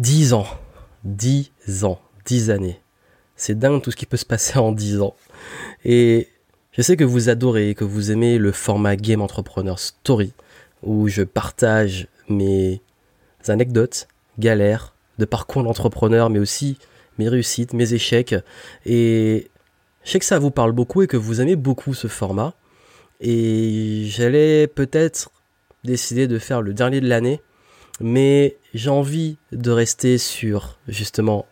10 ans. 10 ans. 10 années. C'est dingue tout ce qui peut se passer en 10 ans. Et je sais que vous adorez, que vous aimez le format Game Entrepreneur Story, où je partage mes anecdotes, galères, de parcours d'entrepreneur, mais aussi mes réussites, mes échecs. Et je sais que ça vous parle beaucoup et que vous aimez beaucoup ce format. Et j'allais peut-être décider de faire le dernier de l'année, mais j'ai envie de rester sur justement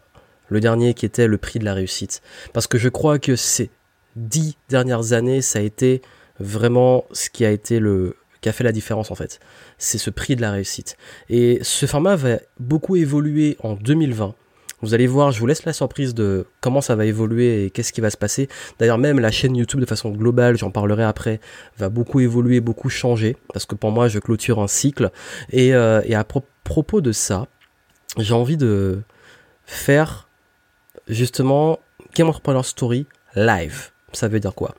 le dernier qui était le prix de la réussite. Parce que je crois que ces dix dernières années, ça a été vraiment ce qui a été le, qui a fait la différence en fait. C'est ce prix de la réussite. Et ce format va beaucoup évoluer en 2020. Vous allez voir, je vous laisse la surprise de comment ça va évoluer et qu'est-ce qui va se passer. D'ailleurs, même la chaîne YouTube de façon globale, j'en parlerai après, va beaucoup évoluer, beaucoup changer, parce que pour moi, je clôture un cycle. Et, euh, à propos de ça, j'ai envie de faire justement Game Entrepreneur Story live. Ça veut dire quoi?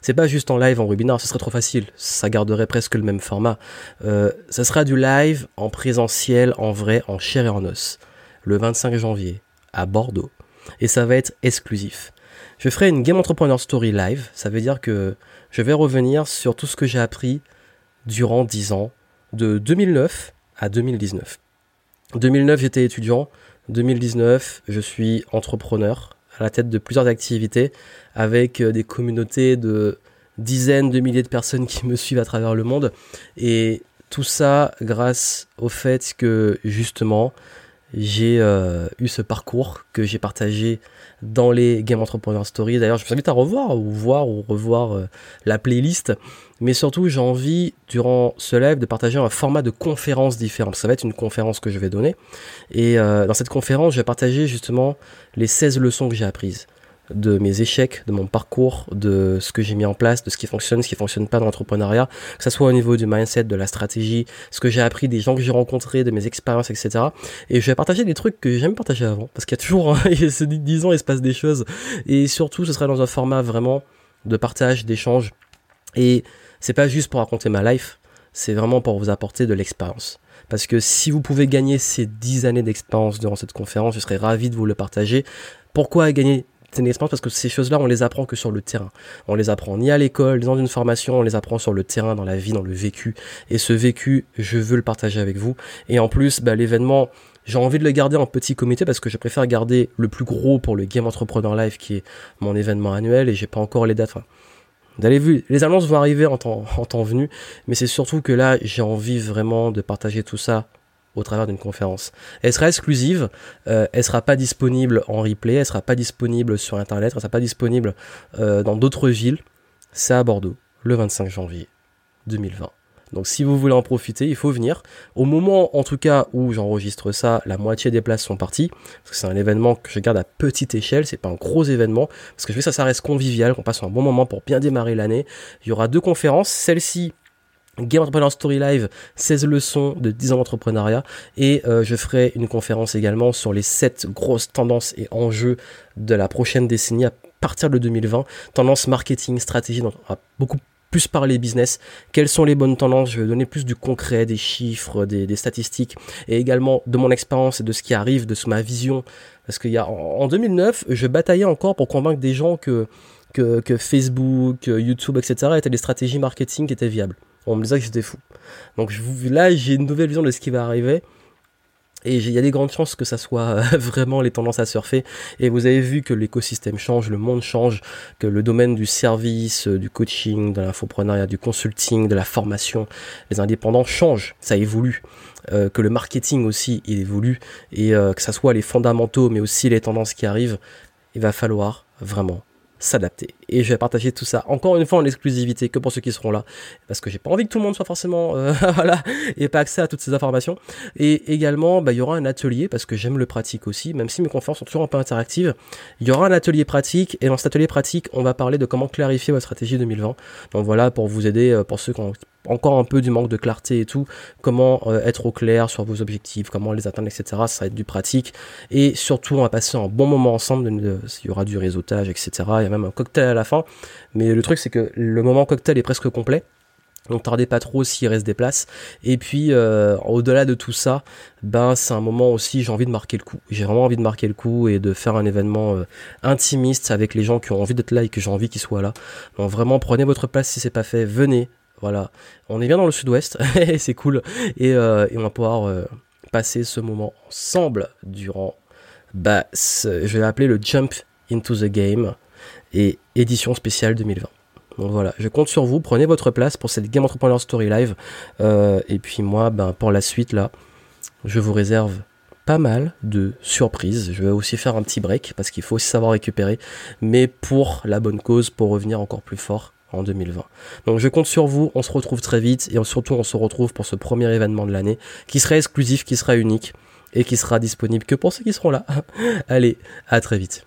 C'est pas juste en live, en webinar, ce serait trop facile. Ça garderait presque le même format. Euh, ça sera du live en présentiel, en vrai, en chair et en os. Le 25 janvier, à Bordeaux. Et ça va être exclusif. Je ferai une Game Entrepreneur Story live. Ça veut dire que je vais revenir sur tout ce que j'ai appris durant 10 ans, de 2009 à 2019. 2009, j'étais étudiant. 2019, je suis entrepreneur à la tête de plusieurs activités avec euh, des communautés de dizaines de milliers de personnes qui me suivent à travers le monde. Et tout ça grâce au fait que justement j'ai euh, eu ce parcours que j'ai partagé dans les Game Entrepreneur Stories. D'ailleurs, je vous invite à revoir ou voir ou revoir euh, la playlist. Mais surtout, j'ai envie, durant ce live, de partager un format de conférence différent. Ça va être une conférence que je vais donner. Et dans cette conférence, je vais partager justement les 16 leçons que j'ai apprises de mes échecs, de mon parcours, de ce que j'ai mis en place, de ce qui fonctionne, ce qui fonctionne pas dans l'entrepreneuriat, que ce soit au niveau du mindset, de la stratégie, ce que j'ai appris des gens que j'ai rencontrés, de mes expériences, etc. Et je vais partager des trucs que j'ai jamais partagé avant, parce qu'il y a toujours, hein, ces 10 ans, il se passe des choses. Et surtout, ce sera dans un format vraiment de partage, d'échange. Et c'est pas juste pour raconter ma life, c'est vraiment pour vous apporter de l'expérience. Parce que si vous pouvez gagner ces 10 années d'expérience durant cette conférence, je serais ravi de vous le partager. Pourquoi gagner c'est une parce que ces choses-là, on les apprend que sur le terrain. On les apprend ni à l'école, ni dans une formation, on les apprend sur le terrain, dans la vie, dans le vécu. Et ce vécu, je veux le partager avec vous. Et en plus, bah, l'événement, j'ai envie de le garder en petit comité parce que je préfère garder le plus gros pour le Game Entrepreneur Live qui est mon événement annuel et j'ai pas encore les dates. vous allez vu, les annonces vont arriver en temps, en temps venu, mais c'est surtout que là, j'ai envie vraiment de partager tout ça au travers d'une conférence. Elle sera exclusive, euh, elle sera pas disponible en replay, elle sera pas disponible sur internet, elle sera pas disponible euh, dans d'autres villes. C'est à Bordeaux, le 25 janvier 2020. Donc si vous voulez en profiter, il faut venir. Au moment en tout cas où j'enregistre ça, la moitié des places sont parties. Parce que c'est un événement que je garde à petite échelle, c'est pas un gros événement. Parce que je veux que ça, ça reste convivial, qu'on passe un bon moment pour bien démarrer l'année. Il y aura deux conférences. Celle-ci Game Entrepreneur Story Live, 16 leçons de 10 ans d'entrepreneuriat et euh, je ferai une conférence également sur les 7 grosses tendances et enjeux de la prochaine décennie à partir de 2020. Tendance marketing, stratégie, donc on va beaucoup plus parler business. Quelles sont les bonnes tendances? Je vais donner plus du concret, des chiffres, des, statistiques et également de mon expérience et de ce qui arrive, de ma vision. Parce qu'il y a en 2009, je bataillais encore pour convaincre des gens que, que, que Facebook, YouTube, etc. étaient des stratégies marketing qui étaient viables. On me disait que j'étais fou. Donc là, j'ai une nouvelle vision de ce qui va arriver. Et il y a des grandes chances que ça soit vraiment les tendances à surfer. Et vous avez vu que l'écosystème change, le monde change, que le domaine du service, du coaching, de l'infoprenariat, du consulting, de la formation, les indépendants changent, ça évolue. Euh, que le marketing aussi, il évolue. Et euh, que ça soit les fondamentaux, mais aussi les tendances qui arrivent, il va falloir vraiment s'adapter. Et je vais partager tout ça encore une fois en exclusivité que pour ceux qui seront là, parce que j'ai pas envie que tout le monde soit forcément euh, voilà et pas accès à toutes ces informations. Et également, bah, il y aura un atelier parce que j'aime le pratique aussi, même si mes conférences sont toujours un peu interactives. Il y aura un atelier pratique et dans cet atelier pratique, on va parler de comment clarifier votre stratégie 2020. Donc voilà pour vous aider euh, pour ceux qui ont encore un peu du manque de clarté et tout, comment euh, être au clair sur vos objectifs, comment les atteindre, etc. Ça va être du pratique. Et surtout, on va passer un bon moment ensemble. Il y aura du réseautage, etc. Il y a même un cocktail à la fin. Mais le truc, c'est que le moment cocktail est presque complet. Donc tardez pas trop s'il reste des places. Et puis euh, au-delà de tout ça, ben c'est un moment aussi j'ai envie de marquer le coup. J'ai vraiment envie de marquer le coup et de faire un événement euh, intimiste avec les gens qui ont envie d'être là et que j'ai envie qu'ils soient là. Donc vraiment prenez votre place si c'est pas fait, venez. Voilà, on est bien dans le sud-ouest, c'est cool et, euh, et, on va pouvoir passer ce moment ensemble durant bah, je vais l'appeler le Jump into the Game et édition spéciale 2020. Donc voilà, je compte sur vous, prenez votre place pour cette Game Entrepreneur Story Live. Euh, et puis moi, ben, pour la suite, là, je vous réserve pas mal de surprises. Je vais aussi faire un petit break parce qu'il faut aussi savoir récupérer, mais pour la bonne cause, pour revenir encore plus fort en 2020. Donc je compte sur vous, on se retrouve très vite et surtout on se retrouve pour ce premier événement de l'année qui sera exclusif, qui sera unique et qui sera disponible que pour ceux qui seront là. Allez, à très vite.